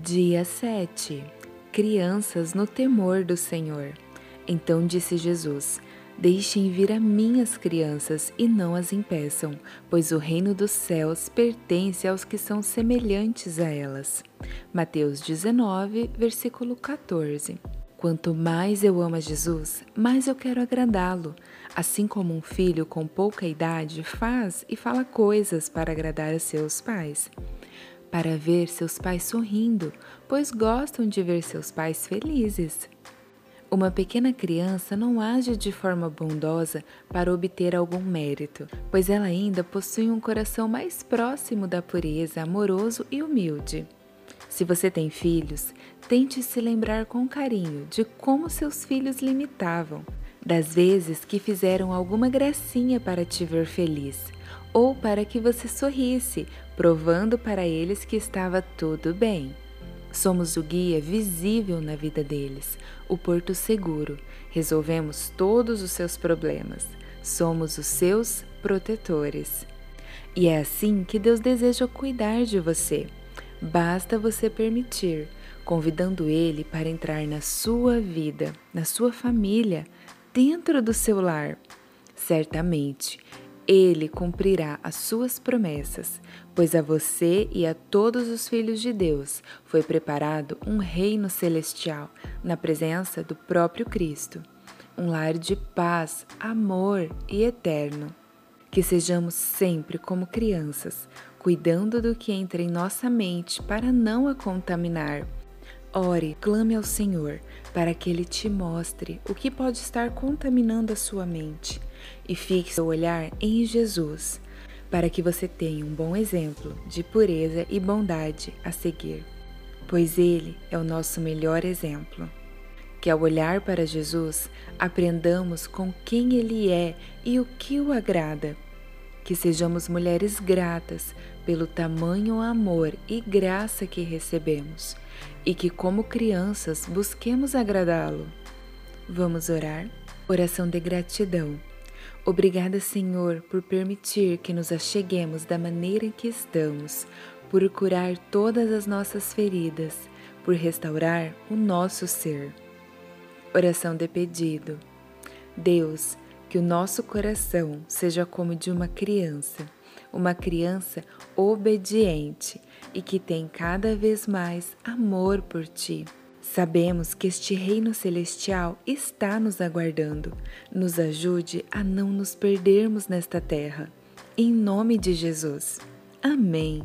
Dia 7 Crianças no temor do Senhor. Então disse Jesus: Deixem vir a minhas crianças e não as impeçam, pois o reino dos céus pertence aos que são semelhantes a elas. Mateus 19, versículo 14. Quanto mais eu amo a Jesus, mais eu quero agradá-lo. Assim como um filho com pouca idade faz e fala coisas para agradar a seus pais para ver seus pais sorrindo, pois gostam de ver seus pais felizes. Uma pequena criança não age de forma bondosa para obter algum mérito, pois ela ainda possui um coração mais próximo da pureza, amoroso e humilde. Se você tem filhos, tente se lembrar com carinho de como seus filhos limitavam, das vezes que fizeram alguma gracinha para te ver feliz, ou para que você sorrisse, provando para eles que estava tudo bem. Somos o guia visível na vida deles, o porto seguro. Resolvemos todos os seus problemas. Somos os seus protetores. E é assim que Deus deseja cuidar de você. Basta você permitir, convidando Ele para entrar na sua vida, na sua família, dentro do seu lar. Certamente, ele cumprirá as suas promessas, pois a você e a todos os filhos de Deus foi preparado um reino celestial na presença do próprio Cristo, um lar de paz, amor e eterno. Que sejamos sempre como crianças, cuidando do que entra em nossa mente para não a contaminar. Ore, clame ao Senhor para que Ele te mostre o que pode estar contaminando a sua mente e fixe seu olhar em Jesus, para que você tenha um bom exemplo de pureza e bondade a seguir, pois Ele é o nosso melhor exemplo. Que ao olhar para Jesus, aprendamos com quem Ele é e o que o agrada. Que sejamos mulheres gratas pelo tamanho amor e graça que recebemos e que, como crianças, busquemos agradá-lo. Vamos orar? Oração de gratidão. Obrigada, Senhor, por permitir que nos acheguemos da maneira em que estamos, por curar todas as nossas feridas, por restaurar o nosso ser. Oração de pedido. Deus, que o nosso coração seja como de uma criança, uma criança obediente e que tem cada vez mais amor por ti. Sabemos que este reino celestial está nos aguardando. Nos ajude a não nos perdermos nesta terra. Em nome de Jesus. Amém.